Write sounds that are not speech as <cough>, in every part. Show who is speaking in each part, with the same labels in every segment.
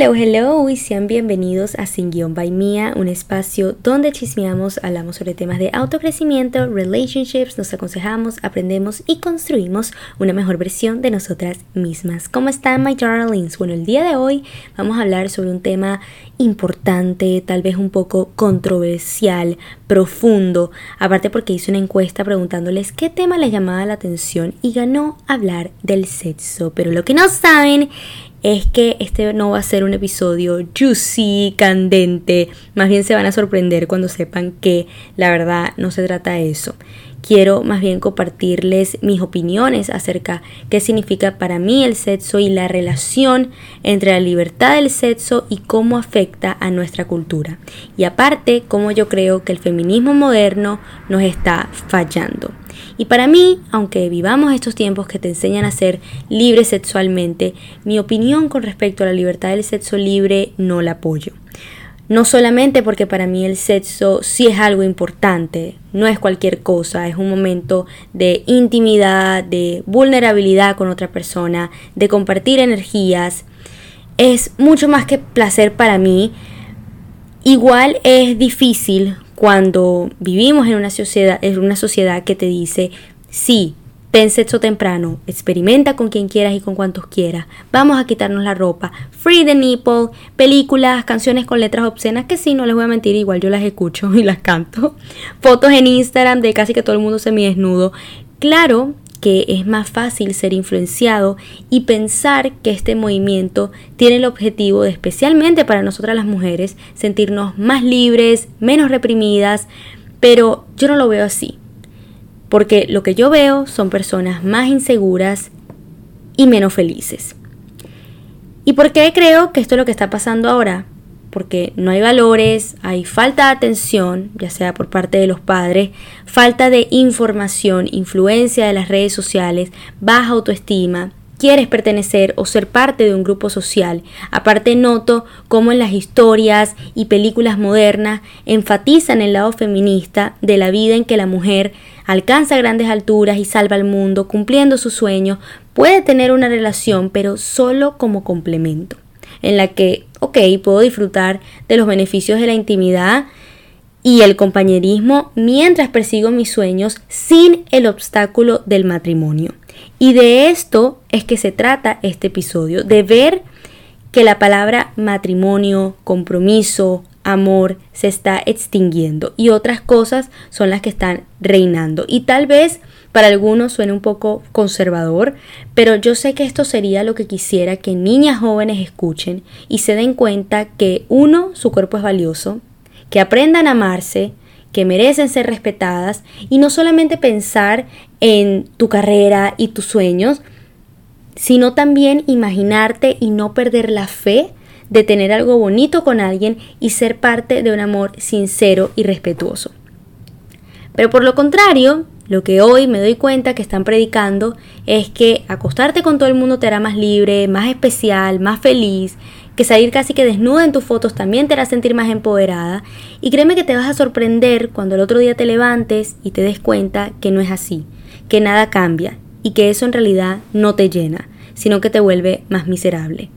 Speaker 1: Hello, hello y sean bienvenidos a Sin Guión by Mía, un espacio donde chismeamos, hablamos sobre temas de autocrecimiento, relationships, nos aconsejamos, aprendemos y construimos una mejor versión de nosotras mismas. ¿Cómo están, my darlings? Bueno, el día de hoy vamos a hablar sobre un tema importante, tal vez un poco controversial, profundo, aparte porque hice una encuesta preguntándoles qué tema les llamaba la atención y ganó hablar del sexo. Pero lo que no saben es que este no va a ser un episodio juicy, candente, más bien se van a sorprender cuando sepan que la verdad no se trata de eso. Quiero más bien compartirles mis opiniones acerca qué significa para mí el sexo y la relación entre la libertad del sexo y cómo afecta a nuestra cultura. Y aparte, cómo yo creo que el feminismo moderno nos está fallando. Y para mí, aunque vivamos estos tiempos que te enseñan a ser libre sexualmente, mi opinión con respecto a la libertad del sexo libre no la apoyo. No solamente porque para mí el sexo sí es algo importante, no es cualquier cosa, es un momento de intimidad, de vulnerabilidad con otra persona, de compartir energías. Es mucho más que placer para mí. Igual es difícil cuando vivimos en una sociedad, en una sociedad que te dice, sí, ten sexo temprano, experimenta con quien quieras y con cuantos quieras, vamos a quitarnos la ropa, free the nipple, películas, canciones con letras obscenas, que sí, no les voy a mentir, igual yo las escucho <laughs> y las canto, fotos en Instagram de casi que todo el mundo se me desnudo. Claro que es más fácil ser influenciado y pensar que este movimiento tiene el objetivo de, especialmente para nosotras las mujeres, sentirnos más libres, menos reprimidas, pero yo no lo veo así, porque lo que yo veo son personas más inseguras y menos felices. ¿Y por qué creo que esto es lo que está pasando ahora? porque no hay valores, hay falta de atención, ya sea por parte de los padres, falta de información, influencia de las redes sociales, baja autoestima, quieres pertenecer o ser parte de un grupo social. Aparte noto cómo en las historias y películas modernas enfatizan el lado feminista de la vida en que la mujer alcanza grandes alturas y salva al mundo cumpliendo sus sueños, puede tener una relación pero solo como complemento en la que, ok, puedo disfrutar de los beneficios de la intimidad y el compañerismo mientras persigo mis sueños sin el obstáculo del matrimonio. Y de esto es que se trata este episodio, de ver que la palabra matrimonio, compromiso, amor se está extinguiendo y otras cosas son las que están reinando. Y tal vez para algunos suene un poco conservador, pero yo sé que esto sería lo que quisiera que niñas jóvenes escuchen y se den cuenta que uno, su cuerpo es valioso, que aprendan a amarse, que merecen ser respetadas y no solamente pensar en tu carrera y tus sueños, sino también imaginarte y no perder la fe de tener algo bonito con alguien y ser parte de un amor sincero y respetuoso. Pero por lo contrario, lo que hoy me doy cuenta que están predicando es que acostarte con todo el mundo te hará más libre, más especial, más feliz, que salir casi que desnuda en tus fotos también te hará sentir más empoderada. Y créeme que te vas a sorprender cuando el otro día te levantes y te des cuenta que no es así, que nada cambia y que eso en realidad no te llena, sino que te vuelve más miserable.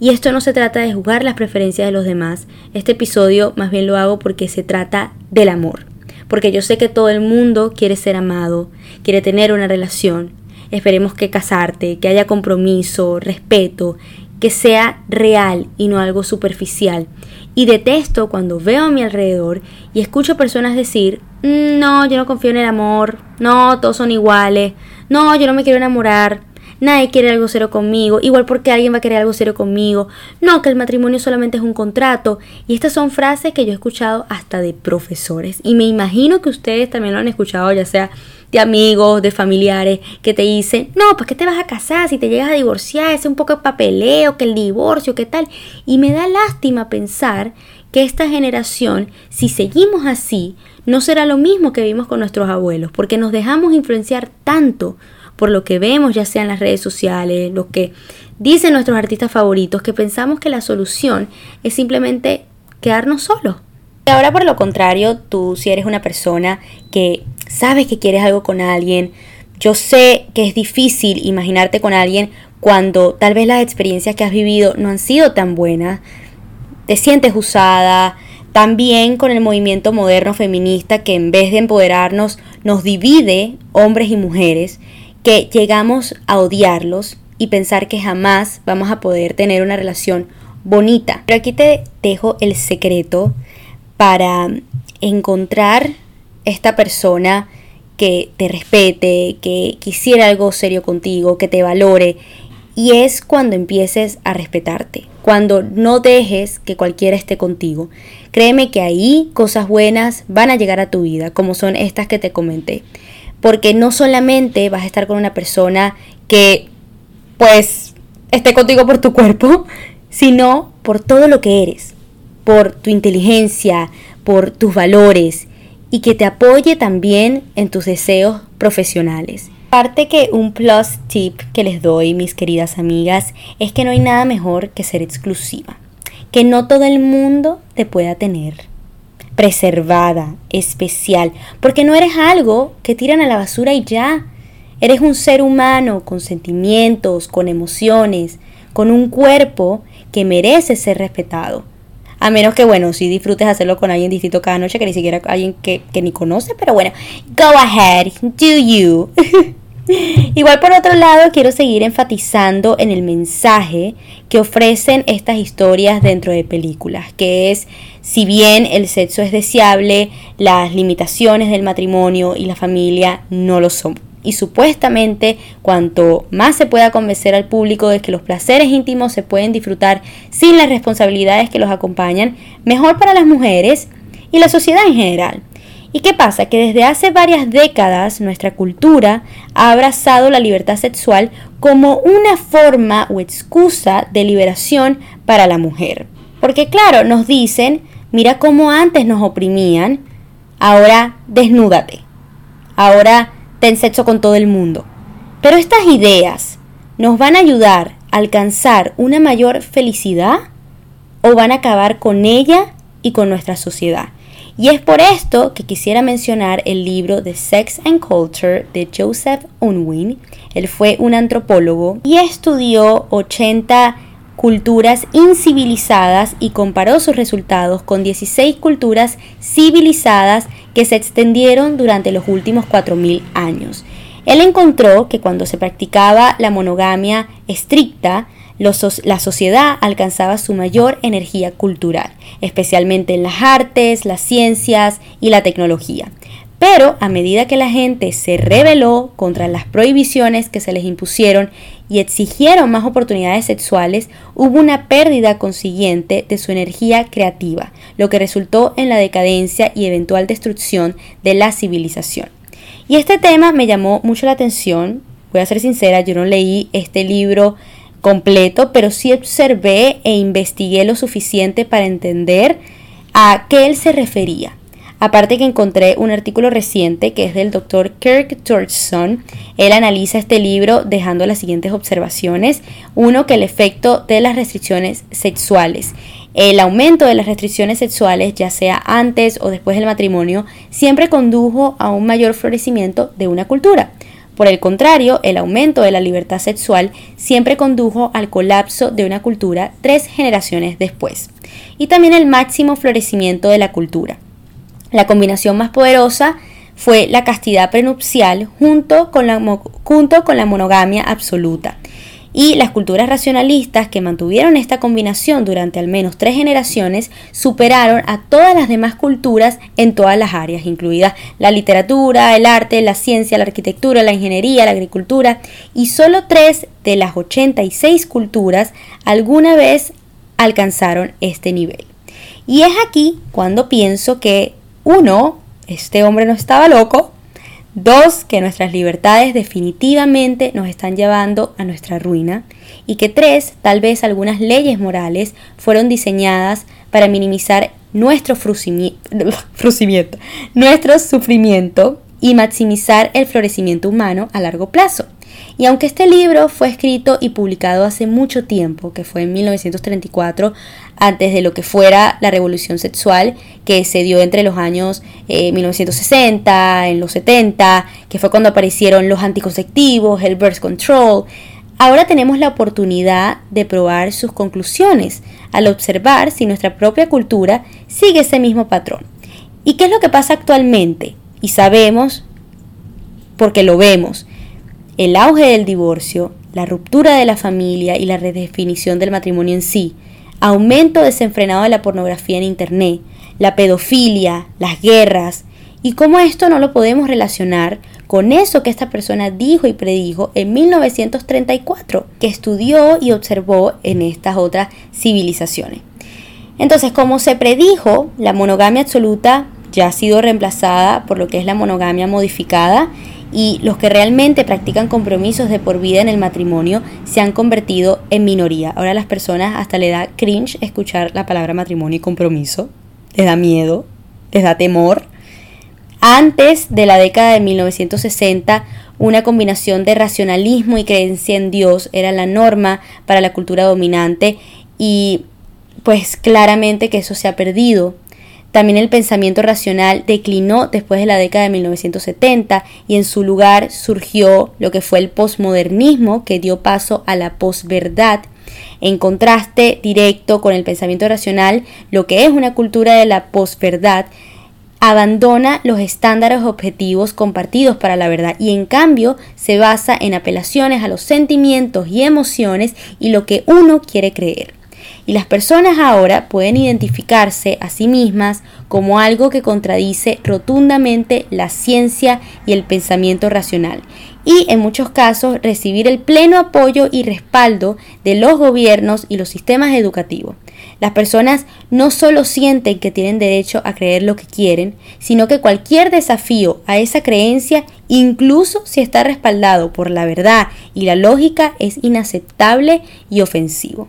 Speaker 1: Y esto no se trata de juzgar las preferencias de los demás, este episodio más bien lo hago porque se trata del amor porque yo sé que todo el mundo quiere ser amado, quiere tener una relación. Esperemos que casarte, que haya compromiso, respeto, que sea real y no algo superficial. Y detesto cuando veo a mi alrededor y escucho personas decir, mm, no, yo no confío en el amor, no, todos son iguales, no, yo no me quiero enamorar, nadie quiere algo serio conmigo, igual porque alguien va a querer algo serio conmigo, no, que el matrimonio solamente es un contrato. Y estas son frases que yo he escuchado hasta de profesores. Y me imagino que ustedes también lo han escuchado, ya sea de amigos, de familiares, que te dicen, no, pues que te vas a casar si te llegas a divorciar, es un poco de papeleo, que el divorcio, qué tal. Y me da lástima pensar que esta generación, si seguimos así, no será lo mismo que vimos con nuestros abuelos, porque nos dejamos influenciar tanto por lo que vemos ya sea en las redes sociales, lo que dicen nuestros artistas favoritos, que pensamos que la solución es simplemente quedarnos solos. Y ahora por lo contrario, tú si eres una persona que sabes que quieres algo con alguien, yo sé que es difícil imaginarte con alguien cuando tal vez las experiencias que has vivido no han sido tan buenas, te sientes usada, también con el movimiento moderno feminista que en vez de empoderarnos nos divide hombres y mujeres, que llegamos a odiarlos y pensar que jamás vamos a poder tener una relación bonita. Pero aquí te dejo el secreto para encontrar esta persona que te respete, que quisiera algo serio contigo, que te valore. Y es cuando empieces a respetarte, cuando no dejes que cualquiera esté contigo. Créeme que ahí cosas buenas van a llegar a tu vida, como son estas que te comenté. Porque no solamente vas a estar con una persona que pues esté contigo por tu cuerpo, <laughs> sino por todo lo que eres, por tu inteligencia, por tus valores y que te apoye también en tus deseos profesionales. Parte que un plus tip que les doy, mis queridas amigas, es que no hay nada mejor que ser exclusiva, que no todo el mundo te pueda tener preservada, especial, porque no eres algo que tiran a la basura y ya. Eres un ser humano con sentimientos, con emociones, con un cuerpo que merece ser respetado. A menos que, bueno, si disfrutes hacerlo con alguien distinto cada noche, que ni siquiera alguien que, ni conoce, pero bueno, go ahead, do you. <laughs> Igual por otro lado, quiero seguir enfatizando en el mensaje que ofrecen estas historias dentro de películas, que es, si bien el sexo es deseable, las limitaciones del matrimonio y la familia no lo son y supuestamente cuanto más se pueda convencer al público de que los placeres íntimos se pueden disfrutar sin las responsabilidades que los acompañan, mejor para las mujeres y la sociedad en general. ¿Y qué pasa? Que desde hace varias décadas nuestra cultura ha abrazado la libertad sexual como una forma o excusa de liberación para la mujer. Porque claro, nos dicen, mira cómo antes nos oprimían, ahora desnúdate, ahora ten sexo con todo el mundo. Pero estas ideas nos van a ayudar a alcanzar una mayor felicidad o van a acabar con ella y con nuestra sociedad. Y es por esto que quisiera mencionar el libro The Sex and Culture de Joseph Unwin. Él fue un antropólogo y estudió 80 culturas incivilizadas y comparó sus resultados con 16 culturas civilizadas que se extendieron durante los últimos 4.000 años. Él encontró que cuando se practicaba la monogamia estricta, la sociedad alcanzaba su mayor energía cultural, especialmente en las artes, las ciencias y la tecnología. Pero a medida que la gente se rebeló contra las prohibiciones que se les impusieron y exigieron más oportunidades sexuales, hubo una pérdida consiguiente de su energía creativa, lo que resultó en la decadencia y eventual destrucción de la civilización. Y este tema me llamó mucho la atención, voy a ser sincera, yo no leí este libro completo, pero sí observé e investigué lo suficiente para entender a qué él se refería. Aparte que encontré un artículo reciente que es del doctor Kirk Torchson. Él analiza este libro dejando las siguientes observaciones. Uno, que el efecto de las restricciones sexuales. El aumento de las restricciones sexuales, ya sea antes o después del matrimonio, siempre condujo a un mayor florecimiento de una cultura. Por el contrario, el aumento de la libertad sexual siempre condujo al colapso de una cultura tres generaciones después. Y también el máximo florecimiento de la cultura. La combinación más poderosa fue la castidad prenupcial junto con la, junto con la monogamia absoluta. Y las culturas racionalistas que mantuvieron esta combinación durante al menos tres generaciones superaron a todas las demás culturas en todas las áreas, incluidas la literatura, el arte, la ciencia, la arquitectura, la ingeniería, la agricultura, y solo tres de las 86 culturas alguna vez alcanzaron este nivel. Y es aquí cuando pienso que uno, este hombre no estaba loco. Dos, que nuestras libertades definitivamente nos están llevando a nuestra ruina. Y que tres, tal vez algunas leyes morales fueron diseñadas para minimizar nuestro <laughs> nuestro sufrimiento y maximizar el florecimiento humano a largo plazo. Y aunque este libro fue escrito y publicado hace mucho tiempo, que fue en 1934, antes de lo que fuera la revolución sexual que se dio entre los años 1960, eh, en los 70, que fue cuando aparecieron los anticonceptivos, el birth control, Ahora tenemos la oportunidad de probar sus conclusiones al observar si nuestra propia cultura sigue ese mismo patrón. ¿Y qué es lo que pasa actualmente? Y sabemos, porque lo vemos, el auge del divorcio, la ruptura de la familia y la redefinición del matrimonio en sí, aumento desenfrenado de la pornografía en Internet, la pedofilia, las guerras, y cómo esto no lo podemos relacionar con eso que esta persona dijo y predijo en 1934, que estudió y observó en estas otras civilizaciones. Entonces, como se predijo, la monogamia absoluta ya ha sido reemplazada por lo que es la monogamia modificada y los que realmente practican compromisos de por vida en el matrimonio se han convertido en minoría. Ahora las personas hasta le da cringe escuchar la palabra matrimonio y compromiso, les da miedo, les da temor. Antes de la década de 1960, una combinación de racionalismo y creencia en Dios era la norma para la cultura dominante y pues claramente que eso se ha perdido. También el pensamiento racional declinó después de la década de 1970 y en su lugar surgió lo que fue el posmodernismo que dio paso a la posverdad. En contraste directo con el pensamiento racional, lo que es una cultura de la posverdad abandona los estándares objetivos compartidos para la verdad y en cambio se basa en apelaciones a los sentimientos y emociones y lo que uno quiere creer. Y las personas ahora pueden identificarse a sí mismas como algo que contradice rotundamente la ciencia y el pensamiento racional. Y en muchos casos recibir el pleno apoyo y respaldo de los gobiernos y los sistemas educativos. Las personas no solo sienten que tienen derecho a creer lo que quieren, sino que cualquier desafío a esa creencia, incluso si está respaldado por la verdad y la lógica, es inaceptable y ofensivo.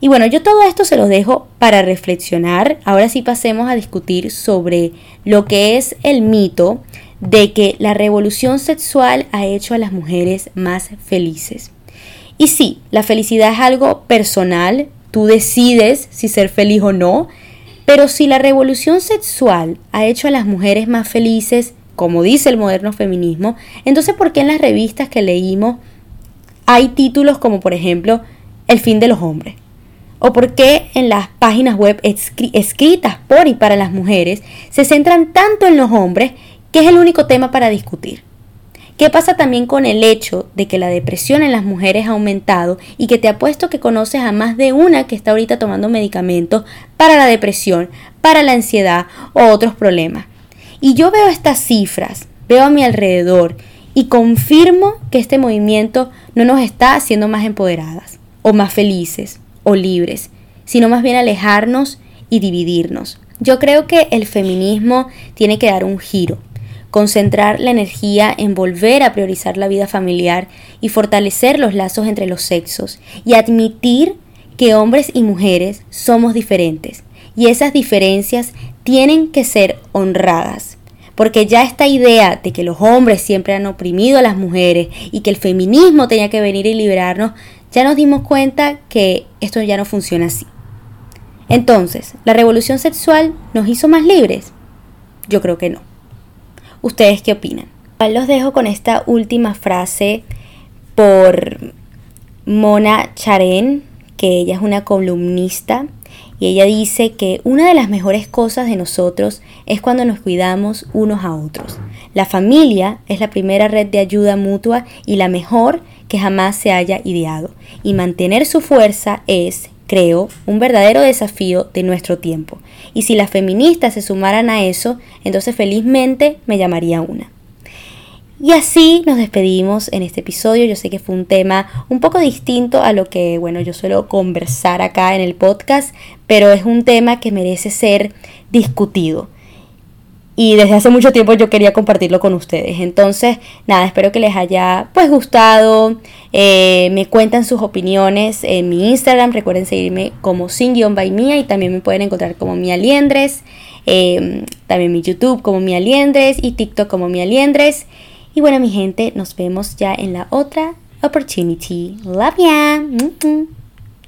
Speaker 1: Y bueno, yo todo esto se los dejo para reflexionar. Ahora sí pasemos a discutir sobre lo que es el mito de que la revolución sexual ha hecho a las mujeres más felices. Y sí, la felicidad es algo personal, tú decides si ser feliz o no, pero si la revolución sexual ha hecho a las mujeres más felices, como dice el moderno feminismo, entonces ¿por qué en las revistas que leímos hay títulos como por ejemplo El fin de los hombres? O por qué en las páginas web escritas por y para las mujeres se centran tanto en los hombres que es el único tema para discutir. ¿Qué pasa también con el hecho de que la depresión en las mujeres ha aumentado y que te apuesto que conoces a más de una que está ahorita tomando medicamentos para la depresión, para la ansiedad o otros problemas? Y yo veo estas cifras, veo a mi alrededor y confirmo que este movimiento no nos está haciendo más empoderadas o más felices o libres, sino más bien alejarnos y dividirnos. Yo creo que el feminismo tiene que dar un giro, concentrar la energía en volver a priorizar la vida familiar y fortalecer los lazos entre los sexos y admitir que hombres y mujeres somos diferentes y esas diferencias tienen que ser honradas. Porque ya esta idea de que los hombres siempre han oprimido a las mujeres y que el feminismo tenía que venir y liberarnos ya nos dimos cuenta que esto ya no funciona así. Entonces, ¿la revolución sexual nos hizo más libres? Yo creo que no. ¿Ustedes qué opinan? Los dejo con esta última frase por Mona Charen, que ella es una columnista y ella dice que una de las mejores cosas de nosotros es cuando nos cuidamos unos a otros. La familia es la primera red de ayuda mutua y la mejor que jamás se haya ideado. Y mantener su fuerza es, creo, un verdadero desafío de nuestro tiempo. Y si las feministas se sumaran a eso, entonces felizmente me llamaría una. Y así nos despedimos en este episodio. Yo sé que fue un tema un poco distinto a lo que, bueno, yo suelo conversar acá en el podcast, pero es un tema que merece ser discutido y desde hace mucho tiempo yo quería compartirlo con ustedes. Entonces, nada, espero que les haya pues gustado. Eh, me cuentan sus opiniones en mi Instagram. Recuerden seguirme como sin by mía y también me pueden encontrar como Mia Liendres. Em, también mi YouTube como Mia Liendres y TikTok como Mia Liendres. Y bueno, mi gente, nos vemos ya en la otra opportunity. Love ya.